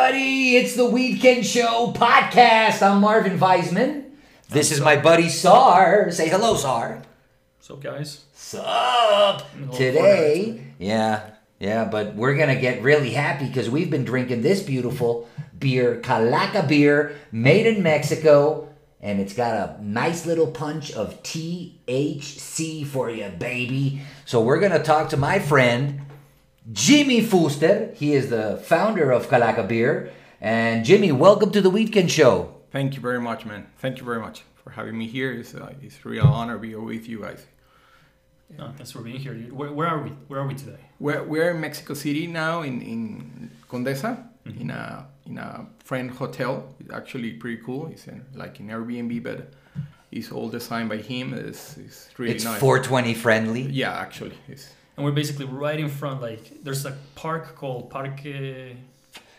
everybody. It's the Weedkend Show podcast. I'm Marvin Weisman. This is my buddy Sar. Say hello, Sar. So guys, Sup? Today, yeah, yeah, but we're gonna get really happy because we've been drinking this beautiful beer, Calaca beer, made in Mexico, and it's got a nice little punch of THC for you, baby. So we're gonna talk to my friend Jimmy Fuster. He is the founder of Calaca beer. And Jimmy, welcome to the Weedkend Show. Thank you very much, man. Thank you very much for having me here. It's, uh, it's a real honor to be here with you guys. no, thanks for being here. Where, where are we? Where are we today? We're, we're in Mexico City now in, in Condesa in a in a friend hotel. It's actually pretty cool. It's in, like an Airbnb, but it's all designed by him. It's, it's really It's nice. 420 friendly. yeah, actually, it's And we're basically right in front. Like there's a park called Parque,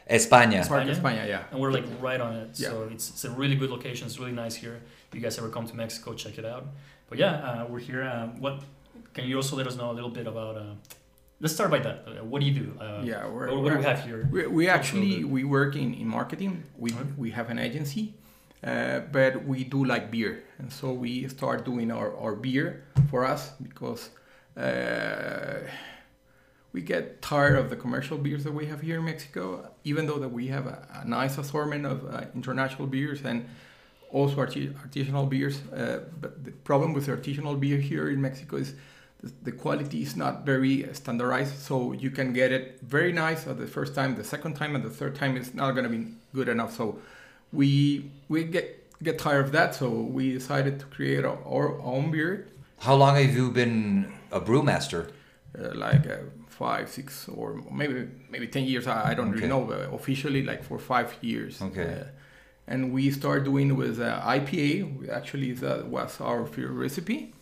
España. Parque España? España. Yeah. and we're like right on it. So it's it's a really good location. It's really nice here. If you guys ever come to Mexico, check it out. But yeah, uh, we're here. Um, what can you also let us know a little bit about? Uh, let's start by that. Uh, what do you do? Uh, Yeah, we're- what, what do we have here? We, we actually we work in, in marketing. We Okay. we have an agency, uh, but we do like beer, and so we start doing our, our beer for us because uh, we get tired of the commercial beers that we have here in Mexico. Even though that we have a, a nice assortment of uh, international beers and also arti- artisanal beers, uh, but the problem with artisanal beer here in Mexico is the, the quality is not very standardized. So you can get it very nice at the first time, the second time, and the third time is not going to be good enough. So we we get get tired of that. So we decided to create our, our own beer, How long have you been a brewmaster? uh, like uh, five, six, or maybe maybe ten years. I, I don't Okay. really know, but officially like for five years. Okay. Uh, and we started doing with uh, IPA. Actually, that was our first recipe.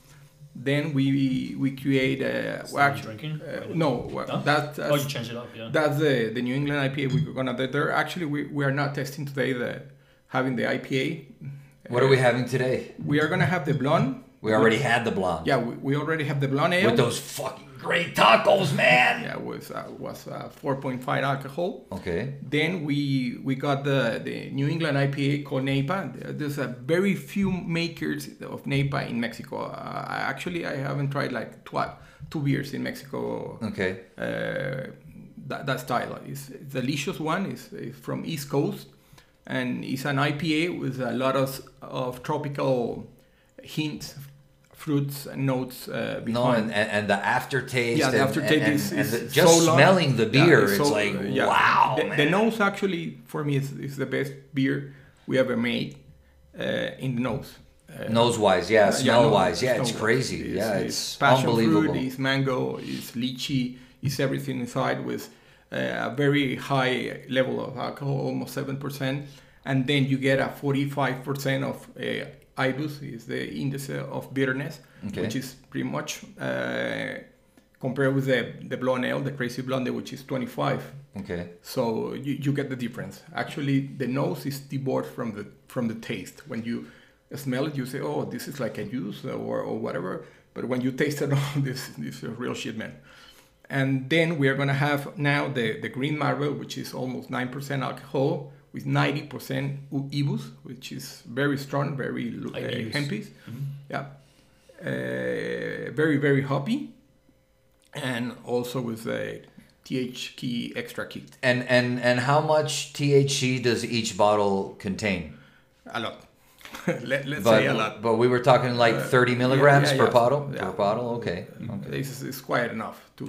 Then we we create uh, Still well, actually, drinking? uh, no, well, No? that, that's oh, you change it up, yeah. That's the, the New England IPA we're gonna. They're actually we, we are not testing today the having the IPA. What are we having today? We are gonna have the blonde. We already had the blonde. Yeah, we, we already have the blonde ale. With those fucking great tacos, man. Yeah, was uh, was uh, 4.5 alcohol. Okay. Then we we got the the New England IPA called NEIPA. There's a very few makers of NEIPA in Mexico. Uh, actually I haven't tried like twi- two beers in Mexico. Okay. uh, that, that style. A delicious one. It's, it's from East Coast, and it's an IPA with a lot of, of tropical hints, fruits and notes uh, behind. No, and, and, and the aftertaste. yeah, the aftertaste and, is, and is the- just so smelling the Yeah, beer, it's so- like uh, yeah. wow, The, the nose actually for me is, is the best beer we ever made uh, in the nose. Uh, Nose wise, yeah. yeah, Smell no, wise, yeah. It's crazy. It's- yeah, it's it's, passion unbelievable. Fruit, it's mango, it's lychee, it's everything inside with uh, a very high level of alcohol, almost seven percent, and then you get a forty-five percent of uh, IBUs, is the index of bitterness, Okay. which is pretty much uh, compared with the the blonde ale, the crazy blonde, which is twenty-five. Okay. So you, you get the difference. Actually, the nose is divorced from the from the taste. When you smell it, you say, "Oh, this is like a juice or, or whatever." But when you taste it, oh, this this is real shit, man. And then we are gonna have now the the green marble, which is almost nine percent alcohol with ninety percent ibus, which is very strong, very uh, hempies. Mhm. Yeah, uh, very very hoppy, and also with a THC extra kick. And and and how much THC does each bottle contain? A lot. Let, let's But say a lot. but we were talking like Uh, 30 milligrams yeah, per yeah. bottle. Yeah. Per bottle. Okay. okay. It's, it's quite enough to.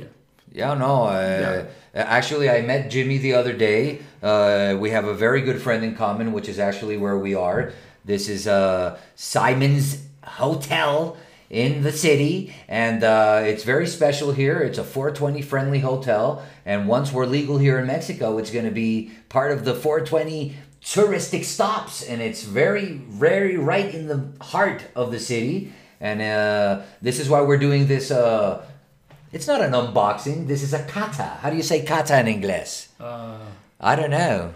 Yeah. Yeah, no. Uh, Actually, I met Jimmy the other day. Uh, we have a very good friend in common, which is actually where we are. This is uh, Simon's Hotel in the city, and uh, it's very special here. It's a 420 friendly hotel, and once we're legal here in Mexico, it's going to be part of the 420 touristic stops, and it's very, very right in the heart of the city. And uh, this is why we're doing this. It's not an unboxing. This is a kata. How do you say kata in English? Uh, I don't know.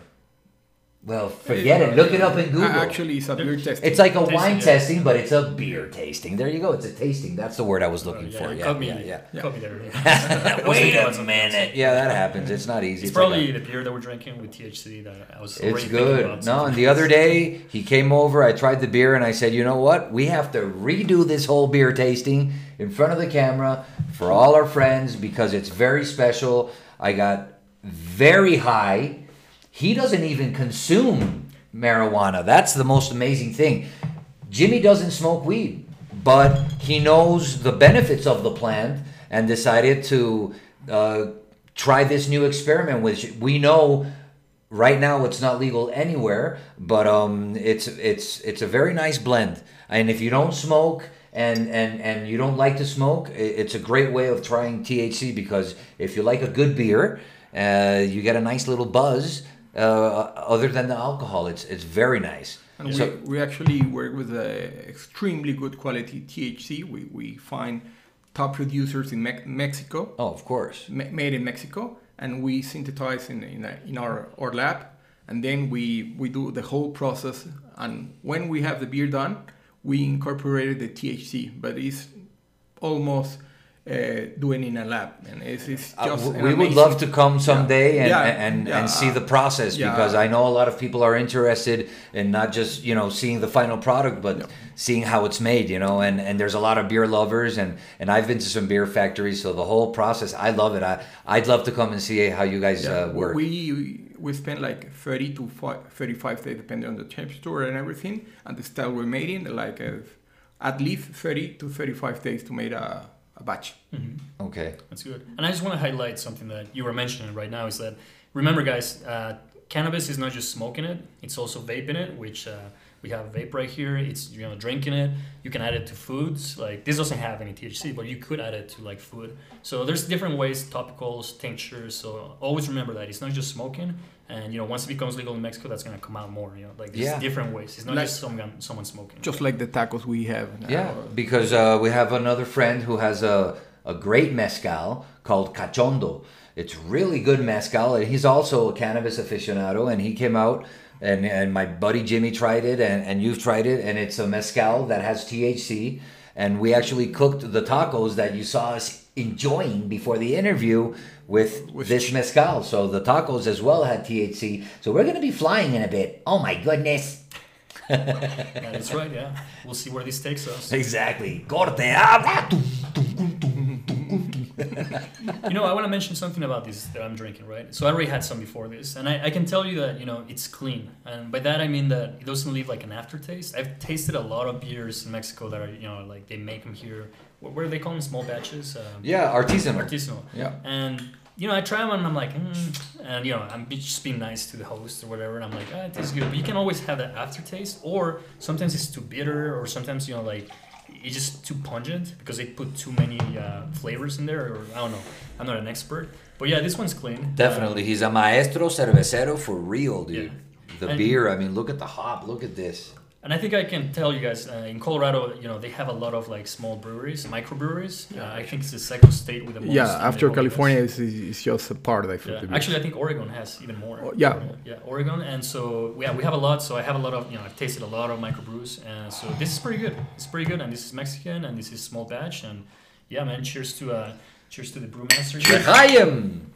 Well, forget it. Look it up in Google. Actually, it's a beer testing. It's like a Tasting, wine yeah. testing, but it's a beer tasting. There you go. It's a tasting. That's the word I was oh, looking yeah, for. Yeah, me, yeah, yeah. Caught me there. Wait a about minute. Yeah, that happens. It's not easy. It's like probably a- the beer that we're drinking with THC that I was. It's good. about No, something and the other day he came over. I tried the beer and I said, you know what? We have to redo this whole beer tasting in front of the camera for all our friends because it's very special. I got very high. He doesn't even consume marijuana. That's the most amazing thing. Jimmy doesn't smoke weed, but he knows the benefits of the plant and decided to uh, try this new experiment, which we know right now it's not legal anywhere, but um, it's it's it's a very nice blend. And if you don't smoke and and and you don't like to smoke, it's a great way of trying THC because if you like a good beer, uh, you get a nice little buzz. Uh, other than the alcohol, it's it's very nice. And So- we, we actually work with uh, extremely good quality THC. We, we find top producers in Mex- Mexico, oh, of course. ma- made in Mexico, and we synthesize in, in, a, in our, our lab. And then we, we do the whole process. And when we have the beer done, we incorporated the THC, but it's almost uh, doing in a lab. And it's, it's Uh, just an we would love to come someday and, Yeah, and, yeah, and see the uh, process yeah. because I know a lot of people are interested in not just you know seeing the final product but seeing how it's made you know and, and there's a lot of beer lovers and, and I've been to some beer factories so the whole process I love it. I, I'd love to come and see how you guys Yeah, uh, work. We we spend like 30 to 35 days, depending on the temperature and everything, and the style we're making, like uh, at least 30 to 35 days to make a, a batch. Mhm. okay That's good. And I just want to highlight something that you were mentioning right now is that remember, guys, uh, cannabis is not just smoking it; it's also vaping it, which. Uh, we have vape right here. It's you know drinking it. You can add it to foods. Like this doesn't have any THC, but you could add it to like food. So there's different ways, topicals, tinctures. So always remember that it's not just smoking. And you know once it becomes legal in Mexico, that's gonna come out more. You know like there's Yeah. different ways. It's not Like- just someone someone smoking. Just like the tacos we have. now. Yeah, because uh, we have another friend who has a, a great mezcal called Cachondo. It's really good mezcal, and he's also a cannabis aficionado. And he came out, and, and my buddy Jimmy tried it, and, and you've tried it, and it's a mezcal that has THC. And we actually cooked the tacos that you saw us enjoying before the interview with, With this mezcal. So the tacos as well had THC. So we're going to be flying in a bit. Oh my goodness. That's right. Yeah, we'll see where this takes us. Exactly. Corte ah, ah, habla. you know, I want to mention something about this that I'm drinking, right? So I already had some before this, and I, I can tell you that you know it's clean, and by that I mean that it doesn't leave like an aftertaste. I've tasted a lot of beers in Mexico that are you know like they make them here. What, what do they call them? Small batches. Um, Yeah, artisanal. artisanal. Yeah. And you know, I try them and I'm like, mm, and you know, I'm just being nice to the host or whatever. And I'm like, ah, it tastes good. But you can always have that aftertaste, or sometimes it's too bitter, or sometimes you know, like it's just too pungent because they put too many uh, flavors in there. Or I don't know. I'm not an expert, but yeah, this one's clean. Definitely, he's a maestro cervecero for real, dude. Yeah. The And- beer, I mean, look at the hop, look at this. And I think I can tell you guys uh, in Colorado, you know, they have a lot of like small breweries, microbreweries. Uh, I think it's the second state with the most. Yeah, after. California, is is just a part of the Yeah. Actually, I think Oregon has even more. Oh, yeah. yeah, Oregon, and so yeah, we have a lot. So I have a lot of you know I've tasted a lot of microbrews, and so this is pretty good. It's pretty good, and this is Mexican, and this is small batch, and yeah, man. Cheers to uh, cheers to the brewmaster. Chaim!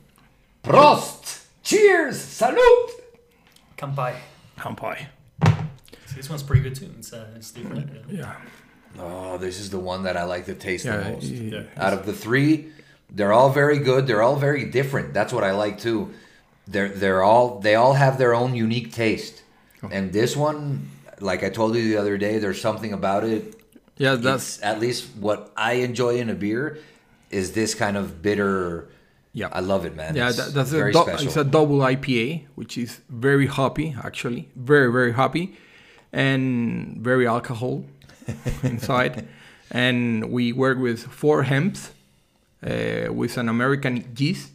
Prost! Cheers! Salute! Kampai. Kampai. So this one's pretty good too. It's uh, it's different. Yeah. Yeah. Oh, this is the one that I like to taste Yeah. the most. Yeah. Out of the three, they're all very good. They're all very different. That's what I like too. They're they're all they all have their own unique taste. Oh. And this one, like I told you the other day, there's something about it. Yeah, that's That's at least what I enjoy in a beer is this kind of bitter. yeah. I love it, man. Yeah, It's that, that's a very special. it's a double IPA, which is very hoppy, actually, very very hoppy, and very alcohol inside. And we work with four hemps, uh, with an American yeast,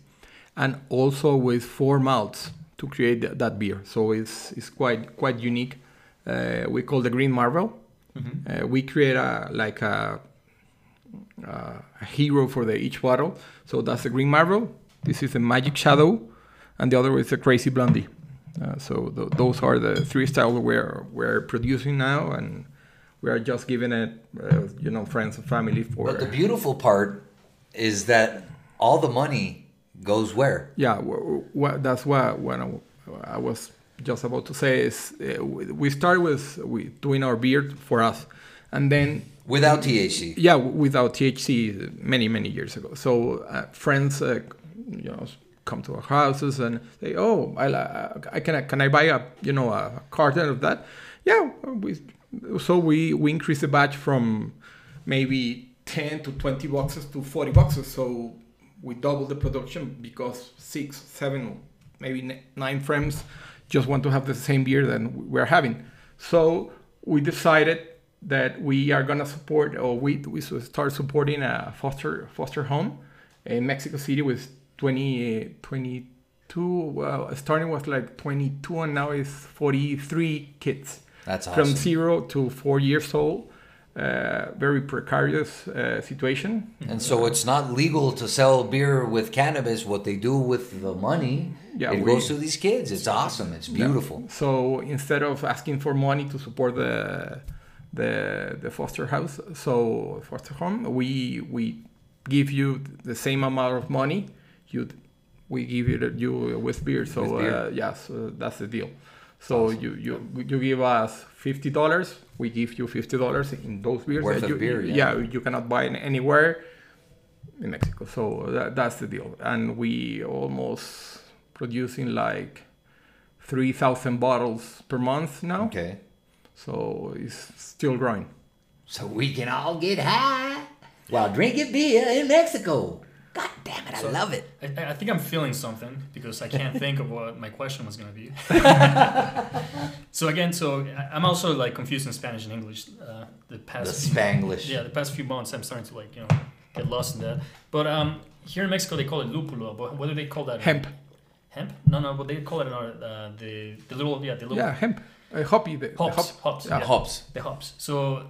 and also with four malts to create th- that beer. So it's it's quite quite unique. Uh, we call the Green Marvel. Mhm. Uh, we create a like a, a hero for the each bottle. So that's the Green Marvel. This is the Magic Shadow, and the other is the Crazy Blondie. Uh, so th- those are the three styles we're we're producing now, and we are just giving it, uh, you know, friends and family for. But the beautiful part is that all the money goes where? yeah, w- w- that's what when I, I was just about to say is uh, we we start with we doing our beer for us, and then Without THC. yeah without THC many many years ago. So uh, friends, uh, you know, come to our houses and say, "Oh, I, I can I, can I buy a you know a carton of that?" Yeah, we so we we increase the batch from maybe ten to twenty boxes to forty boxes. So we double the production because six, seven, maybe nine friends just want to have the same beer that we're having. So we decided that we are gonna support, or we we start supporting a foster foster home in Mexico City with 20, 22. Well, starting was like 22, and now it's 43 kids That's awesome. from zero to four years old. Uh, very precarious uh, situation. And so it's not legal to sell beer with cannabis. What they do with the money, Yeah, it we- goes to these kids. It's awesome. It's beautiful. So instead of asking for money to support the the the foster house, so foster home, we we give you the same amount of money. You we give you the- you with beer. So With beer. Uh, yes, uh, that's the deal. So you you you give us fifty dollars. We give you fifty dollars in those beers. Worth that of beer, yeah. yeah, you cannot buy it anywhere in Mexico. So that, that's the deal. And we almost producing like 3,000 bottles per month now. Okay. So it's still growing. So we can all get high while drinking beer in Mexico. God damn it, I love it. I, I think I'm feeling something because I can't think of what my question was gonna be. so again, so I- I'm also like confused in Spanish and English. Uh, the The past few- Spanglish. yeah, the past few months I'm starting to like you know get lost in that. But um, here in Mexico they call it lupulo. But what do they call that? Hemp. Hemp? No, no. But they call it in our, uh, the the little yeah the little Yeah, hemp. Uh, hoppy. The, the hops hop. hops yeah. yeah. Hops. the hops. So,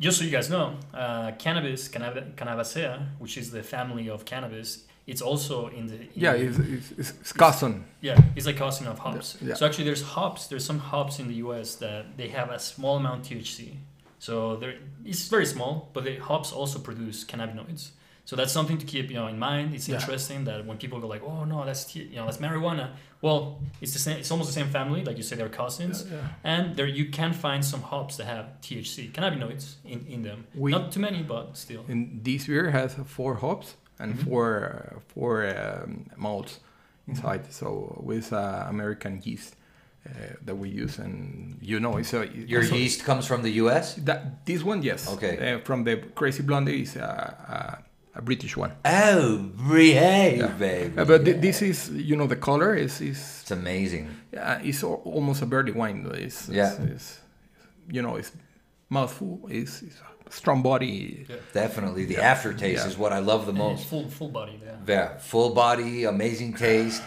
just so you guys know, uh, cannabis, cannab- Cannabaceae, which is the family of cannabis, it's also in the in Yeah, it's, it's, it's, cousin. yeah, it's like cousin of hops. Yeah. So actually, there's hops. There's some hops in the U.S. that they have a small amount THC. So it's very small, but the hops also produce cannabinoids. So that's something to keep you know in mind. It's Yeah. interesting that when people go like, "Oh no, that's T- you know that's marijuana," well, it's the same. It's almost the same family, like you say, they're cousins. Yeah. And there you can find some hops that have THC, cannabinoids in, in them. We- Not too many, but still. And this beer has four hops and Mhm. four uh, four um, malts inside. So with uh, American yeast uh, that we use, and you know, it's a Your so- yeast comes from the U.S. That this one, yes. Okay. Uh, from the Crazy Blonde is a, a, a British one. Oh, behave, Yeah. baby. Uh, but thi- this is, you know, the color is is it's amazing. uh, it's al- almost a barley wine. It's, Yeah. It's, it's, you know, it's mouthful. It's, it's a strong body. Definitely, the Yeah. aftertaste Yeah. is what I love the most. full full body, yeah. Yeah, full body, amazing taste.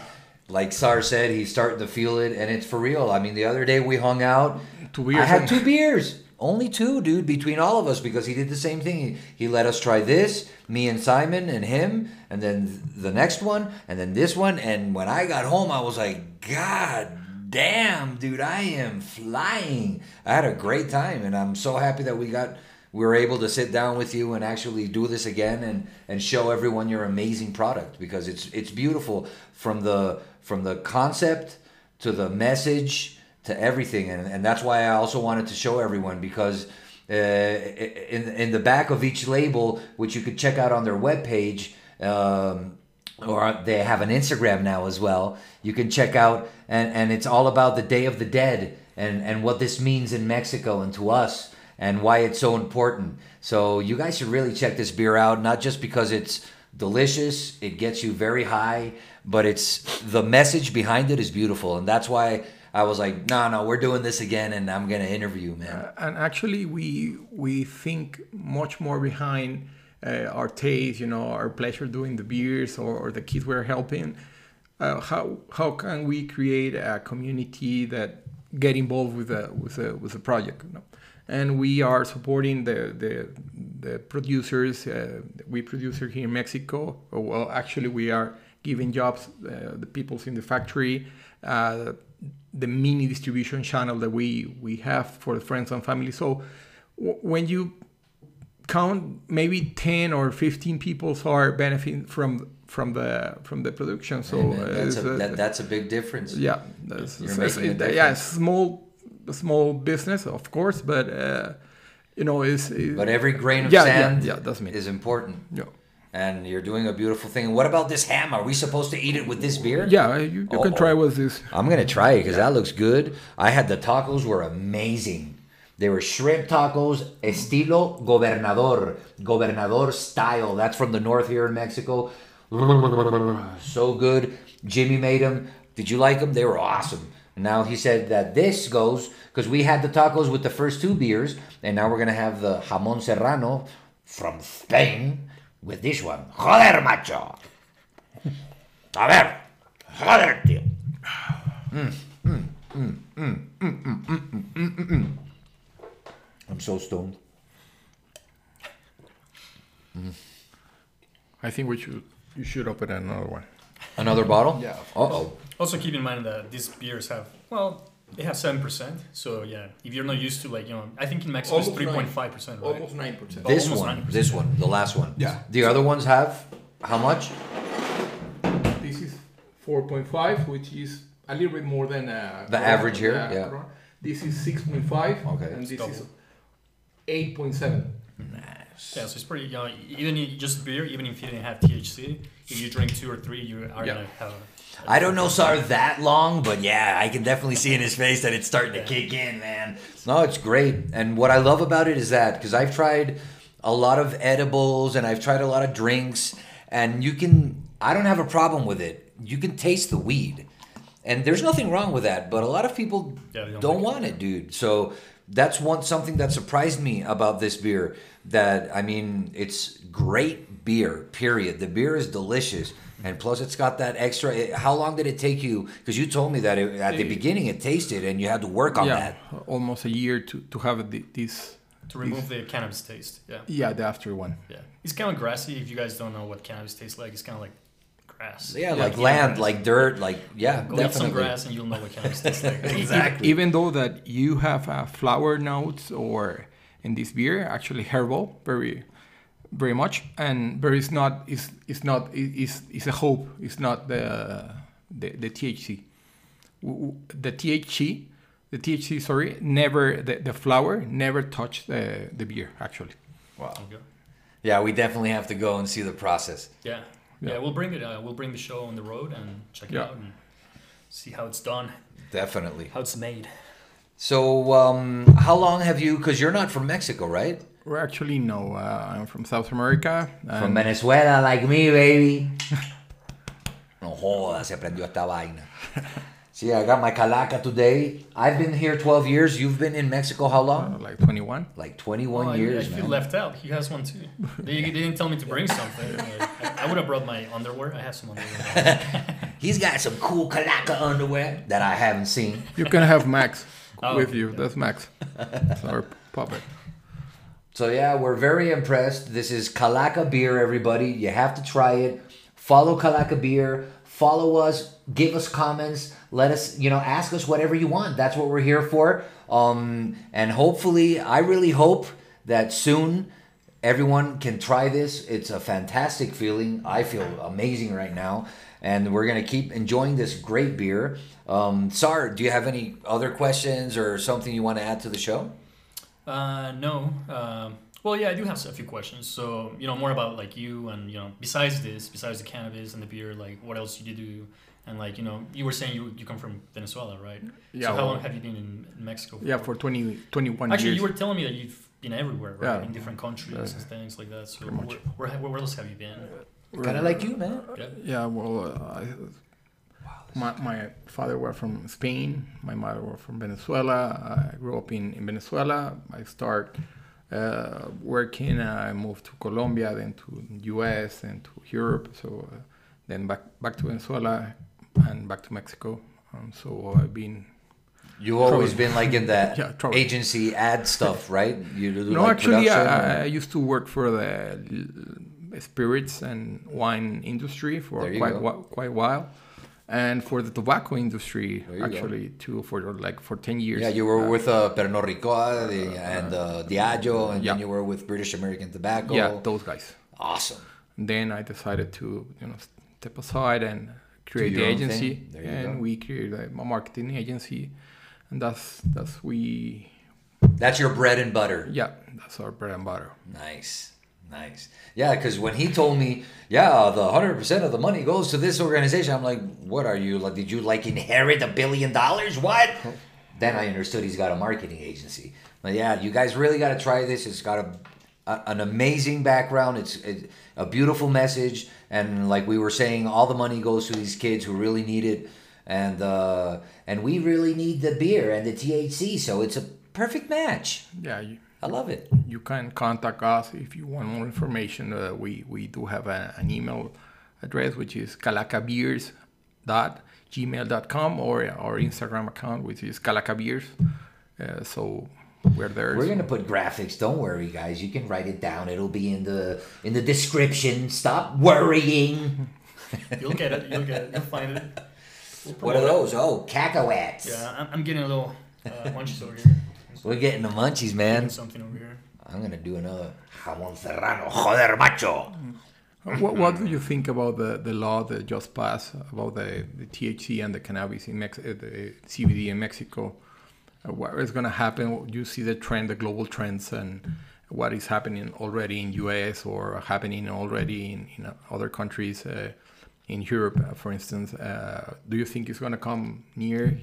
Like Sar said, he's starting to feel it, and it's for real. I mean, the other day we hung out. Two I had two beers, only two, dude, between all of us because he did the same thing. He, he let us try this, me and Simon and him, and then the next one, and then this one. And when I got home, I was like, God damn, dude, I am flying. I had a great time, and I'm so happy that we got we were able to sit down with you and actually do this again and and show everyone your amazing product because it's it's beautiful from the from the concept to the message to everything and, and that's why I also wanted to show everyone because uh, in in the back of each label which you could check out on their webpage um, or they have an Instagram now as well. You can check out, and, and it's all about the Day of the Dead and, and what this means in Mexico and to us and why it's so important. So you guys should really check this beer out, not just because it's delicious, it gets you very high, but it's the message behind it is beautiful, and that's why I was like, no, no, we're doing this again, and I'm gonna interview, man. Uh, and actually, we we think much more behind uh, our taste, you know, our pleasure doing the beers or, or the kids we're helping. Uh, how how can we create a community that get involved with the with the with the project? You know? And we are supporting the the, the producers. Uh, we producer here in Mexico. Well, actually, we are giving jobs uh, the peoples in the factory. The mini distribution channel that we we have for the friends and family. So w- when you count, maybe ten or fifteen people are benefiting from from the from the production. So Hey, man, uh, that's, a, uh, that, that's a big difference. yeah, that's, You're it's- making a yeah, small small business, of course, but uh, you know, is But every grain of yeah, yeah, sand yeah, that's me. is important. yeah. And you're doing a beautiful thing. What about this ham? Are we supposed to eat it with this beer? Yeah, you, you can Oh. try with this. I'm gonna try it because that looks good. I had the tacos were amazing. They were shrimp tacos estilo gobernador, gobernador style. That's from the north here in Mexico. So good. Jimmy made them. Did you like them? They were awesome. Now he said that this goes because we had the tacos with the first two beers, and now we're gonna have the jamon serrano from Spain with this one. Joder, macho. A ver, joder, tío. I'm so stoned. I think we should you should open another one. Another bottle? Yeah. Uh oh. Also keep in mind that these beers have well, they have seven percent. So yeah, if you're not used to like you know, I think in Mexico it's Almost three nine. point five percent, right? nine percent. This almost one. 90%. This one. The last one. Yeah. The other ones have how much? This is four point five, which is a little bit more than uh, The Corona. average here, yeah. Corona. This is six point five, Okay. and this Double. is eight point seven. Yeah, so it's pretty. You know, even if just beer, even if you didn't have THC, if you drink two or three, you are Yeah. gonna have. I don't know Sar that long, but yeah, I can definitely see in his face that it's starting to kick in, man. No, it's great. And what I love about it is that because I've tried a lot of edibles and I've tried a lot of drinks, and you can, I don't have a problem with it. You can taste the weed. And there's nothing wrong with that, but a lot of people Yeah, don't, don't like want it, dude. So that's one something that surprised me about this beer. That I mean, it's great beer. Period. The beer is delicious, and plus it's got that extra. it- how long did it take you? Because you told me that it, at the beginning it tasted, and you had to work on yeah, that. almost a year to to have the, this. To remove the cannabis taste. Yeah. Yeah, the after one. Yeah. It's kind of grassy. If you guys don't know what cannabis tastes like, it's kind of like grass. Yeah, Yeah, like yeah, land, grass. like dirt, like yeah, Go eat some definitely. grass and you'll know what cannabis tastes like. Exactly. Even though that you have a flower notes or in this beer, actually herbal, very, very much, and but it's not it's is not it's is a hope. It's not the the, the THC. W- w- The THC, the THC, sorry, never the, the flower never touched the the beer actually. Wow. Okay. Yeah, we definitely have to go and see the process. Yeah. Yeah. yeah. we'll bring it. Uh, we'll bring the show on the road and check it Yeah. out and see how it's done, Definitely. how it's made. So, um, how long have you? Because you're not from Mexico, right? Or actually, no, uh, I'm from South America. From Venezuela, like me, baby. No jodas, se prendió esta vaina. See, I got my calaca today. I've been here 12 years. You've been in Mexico how uh, long? like 21. Like 21 Oh, I- years, I, feel man. left out. He has one too. They, they didn't tell me to bring something. Like, I, I would have brought my underwear. I have some underwear. He's got some cool calaca underwear that I haven't seen. You can have Max Oh, with you. yeah. That's Max. That's our puppet. So yeah, we're very impressed. This is Calaca Beer, everybody. You have to try it. Follow Calaca Beer. Follow us. Give us comments. Let us, you know, ask us whatever you want. That's what we're here for. Um, and hopefully, I really hope that soon everyone can try this. It's a fantastic feeling. I feel amazing right now, and we're gonna keep enjoying this great beer. Um, Sar, do you have any other questions or something you want to add to the show? Uh, no. Um, well, yeah, I do have a few questions. So, you know, more about like you and, you know, besides this, besides the cannabis and the beer, like what else did you do? And like, you know, you were saying you, you come from Venezuela, right? Yeah, So how well- long have you been in, in Mexico? Yeah, for 20, 21 Actually, years. you were telling me that you've been everywhere, right? Yeah. In different countries Yeah. and things like that. So Pretty much. where, where, where else have you been? Kind of like you, man. Yeah. Yeah, well, uh, I, my, my father was from Spain. My mother was from Venezuela. I grew up in, in Venezuela. I start uh, working. I moved to Colombia, then to U.S. and to Europe. So uh, then back back to Venezuela and back to Mexico. Um, so I've been You've always been like in that Yeah, agency ad stuff, right? You do No, like actually, production I, I used to work for the spirits and wine industry for quite quite a while, and for the tobacco industry, you go. actually, too, for like for ten years. Yeah, you were Uh, with uh, Pernod Ricard the- and uh, Diageo, and yeah. then you were with British American Tobacco. yeah, those guys. awesome. then I decided to you know step aside and create the agency, thing. There you and go. we created a marketing agency, and that's that's we That's your bread and butter. yeah that's our bread and butter. Nice, nice. Yeah, because when he told me, yeah, the hundred percent of the money goes to this organization, I'm like, what are you like? Did you like inherit a billion dollars? What? Oh. Then I understood he's got a marketing agency. But yeah, you guys really got to try this. It's got a, a an amazing background. It's it, a beautiful message, and like we were saying, all the money goes to these kids who really need it, and uh, and we really need the beer and the THC. So it's a perfect match. Yeah, you, I love it. you can contact us if you want more information. Uh, we we do have a, an email address which is calacabeers.gmail.com or our Instagram account which is calacabeers. Uh, so we're. We're gonna put graphics. Don't worry, guys. You can write it down. It'll be in the in the description. Stop worrying. You'll get it. You'll get it. You'll find it. We'll What are promote it. those? Oh, cacahuets. Yeah, I'm, I'm getting a little uh, munchies over here. We're getting the munchies, man. something over here. I'm gonna do another jamon serrano. Joder, macho. Uh, What, what do you think about the, the law that just passed about the, the THC and the cannabis in Mex- uh, the CBD in Mexico? What is going to happen? You see the trend, the global trends, and what is happening already in US or happening already in, in other countries, uh, in Europe, uh, for instance. Uh, do you think it's going to come near?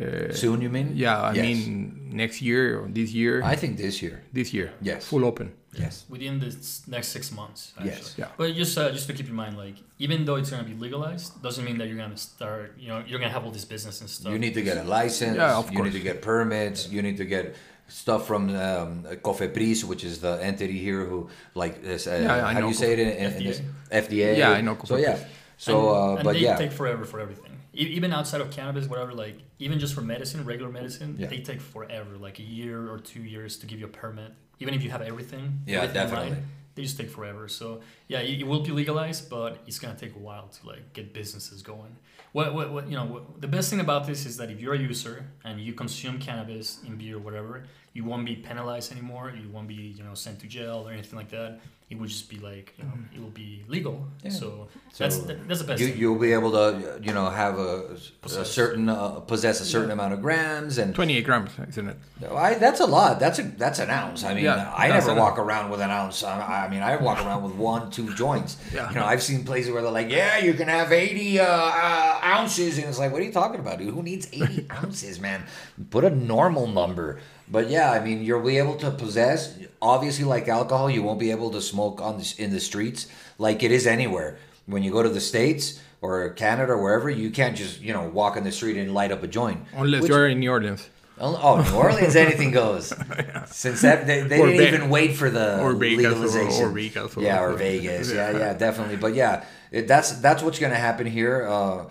Uh, Soon, you mean? yeah, I Yes. mean next year or this year. I think this year. this year. Yes. Full open. Yes. within the next six months. Actually. Yes. Yeah. But just uh, just to keep in mind, like even though it's gonna be legalized, doesn't mean that you're gonna start. You know, you're gonna have all this business and stuff. You need to get a license. Yeah, of course. you need to get permits. You need to get stuff from um, Cofepris, which is the entity here who, like, is, uh, Yeah, I how do know you say it in, in, in this? FDA? Yeah, I know So yeah. So, and, uh, and but they yeah. take forever for everything. Even outside of cannabis, whatever. Like even just for medicine, regular medicine, Yeah. they take forever, like a year or two years to give you a permit. Even if you have everything. Yeah, everything definitely. they just take forever. So yeah, it, it will be legalized, but it's gonna take a while to like get businesses going. What, what, what you know? What, the best thing about this is that if you're a user and you consume cannabis in beer or whatever, you won't be penalized anymore. You won't be you know sent to jail or anything like that. It would just be like you know it will be legal. Yeah. So, So that's that, that's the best. You, thing. you'll be able to, you know, have a, a certain uh, possess a certain amount of grams, and 28 grams, isn't it? I, that's a lot. That's a that's an ounce. I mean, Yeah, I never an walk around with an ounce. I, I mean, I walk around with one, two joints. Yeah. You know, I've seen places where they're like, "Yeah, you can have eighty uh, uh, ounces," and it's like, "What are you talking about, dude? Who needs eighty ounces, man? Put a normal number." But yeah, I mean, you'll be able to possess. Obviously, like alcohol, you won't be able to smoke on the, in the streets like it is anywhere. When you go to the states or Canada or wherever, you can't just you know walk in the street and light up a joint. Unless Which- you're in New Orleans. Oh, oh, New Orleans, anything goes. Since that they, they didn't Ve- even wait for the or Vegas or- legalization. or Vegas or- yeah, or Vegas. Yeah, Yeah. yeah, definitely. But yeah, it, that's that's what's going to happen here. Uh,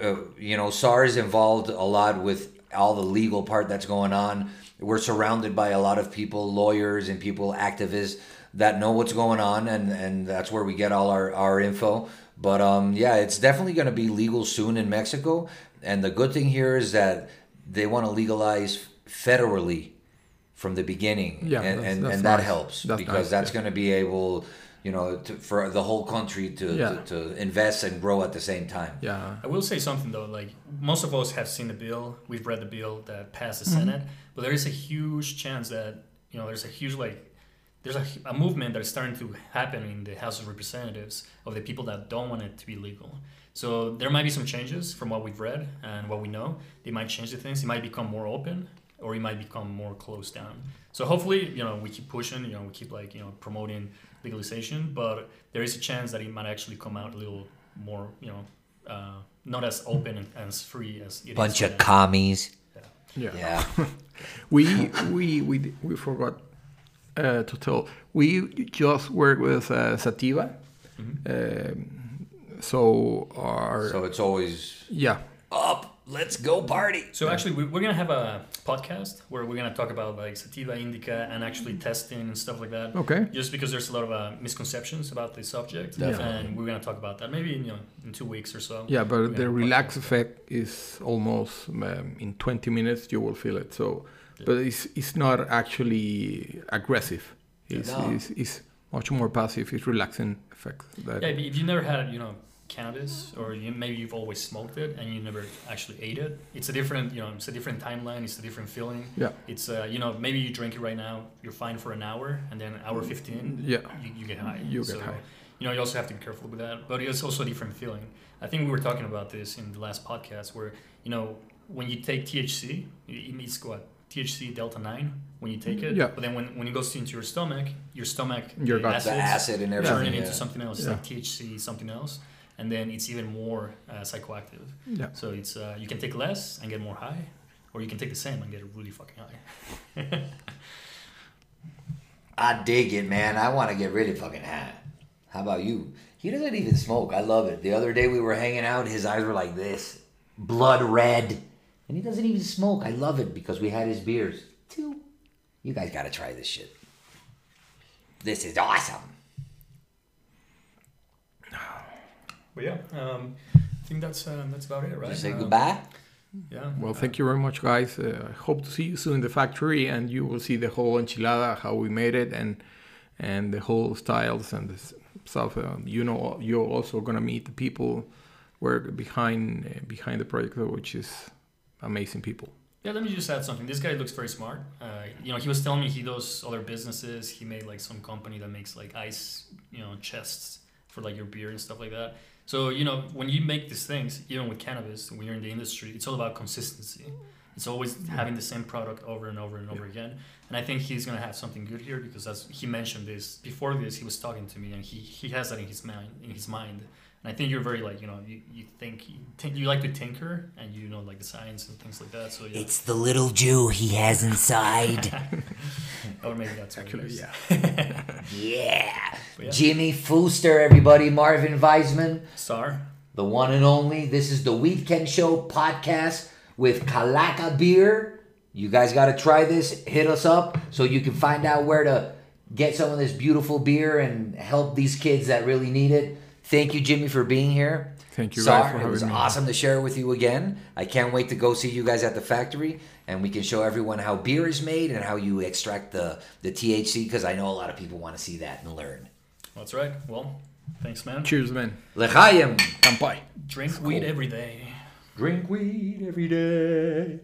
uh, you know, Sar's involved a lot with all the legal part that's going on. We're surrounded by a lot of people, lawyers and people, activists that know what's going on, and and that's where we get all our our info. But um, yeah, it's definitely going to be legal soon in Mexico. And the good thing here is that they want to legalize federally from the beginning, Yeah, and that's- and, that's and that helps That's because nice, that's yeah. going to be able, you know, to, for the whole country to, Yeah. to to invest and grow at the same time. Yeah. I will say something though, like most of us have seen the bill, we've read the bill that passed the Mm-hmm. Senate, but there is a huge chance that you know there's a huge like there's a, a movement that is starting to happen in the House of Representatives of the people that don't want it to be legal. So there might be some changes from what we've read and what we know. They might change the things. It might become more open, or it might become more closed down. So hopefully, you know, we keep pushing. You know, we keep like you know promoting legalization, but there is a chance that it might actually come out a little more, you know, uh, not as open and as free as it is Bunch right of now. commies. Yeah. Yeah. We we we we forgot uh, to tell. We just work with uh, Sativa. Um, so our so it's always yeah up Let's go party. So actually, we- we're gonna have a podcast where we're gonna talk about like sativa indica and actually testing and stuff like that. Okay. Just because there's a lot of uh, misconceptions about the subject, Definitely. and we're gonna talk about that maybe in, you know in two weeks or so. Yeah, but the relax effect is almost um, in 20 minutes you will feel it. So, but it's it's not actually aggressive. It's, No. it's, it's much more passive. It's relaxing effect. That, Yeah, if if you never had you know cannabis, or you, maybe you've always smoked it and you never actually ate it, it's a different you know it's a different timeline. It's a different feeling. Yeah. It's uh, you know maybe you drink it right now, you're fine for an hour, and then hour fifteen, Yeah. you, you get high. You get So, high. You know, you also have to be careful with that. But it's also a different feeling. I think we were talking about this in the last podcast where, you know, when you take THC, it emits what? THC delta 9 when you take it. Yeah. But then when, when it goes into your stomach, your stomach, Your the gut. The acid and turn everything. it into something else. It's Yeah. like THC something else. And then it's even more uh, psychoactive. Yeah. So it's uh, you can take less and get more high, or you can take the same and get really fucking high. I dig it, man. I want to get really fucking high. How about you? He doesn't even smoke. I love it. The other day we were hanging out, his eyes were like this, blood red. And he doesn't even smoke. I love it because we had his beers. Too. You guys got to try this shit. This is awesome. But yeah, um, I think that's uh, that's about it, right? You say Um, goodbye? Yeah. Well, thank you very much, guys. Uh, I hope to see you soon in the factory, and you will see the whole enchilada, how we made it, and and the whole styles and the stuff. Um, you know, you're also gonna meet the people work behind uh, behind the project, which is amazing people. Yeah, let me just add something. This guy looks very smart. Uh, you know, he was telling me he does other businesses. He made like some company that makes like ice, you know, chests for like your beer and stuff like that. So you know, when you make these things, even with cannabis, when you're in the industry, it's all about consistency. It's always having the same product over and over and over again. And I think he's gonna have something good here because as he mentioned this before this, he was talking to me and he, he has that in his mind in his mind. And I think you're very like you know you, you think you, think you like to tinker and you know like the science and things like that. So yeah. It's the little Jew he has inside. Or oh, maybe that's what it Actually, yeah. yeah. Yeah. Jimmy Fuster, everybody. Marvin Weisman. Star. the one and only. This is the Weedkend Show podcast with Calaca Beer. You guys got to try this. Hit us up so you can find out where to get some of this beautiful beer and help these kids that really need it. Thank you, Jimmy, for being here. Thank you, Sar, guys, for it was me. awesome to share with you again. I can't wait to go see you guys at the factory and we can show everyone how beer is made and how you extract the, the THC because I know a lot of people want to see that and learn. That's right. Well, thanks, man. Cheers, man. L'chaim. Kampai. Drink weed every day. Drink weed every day.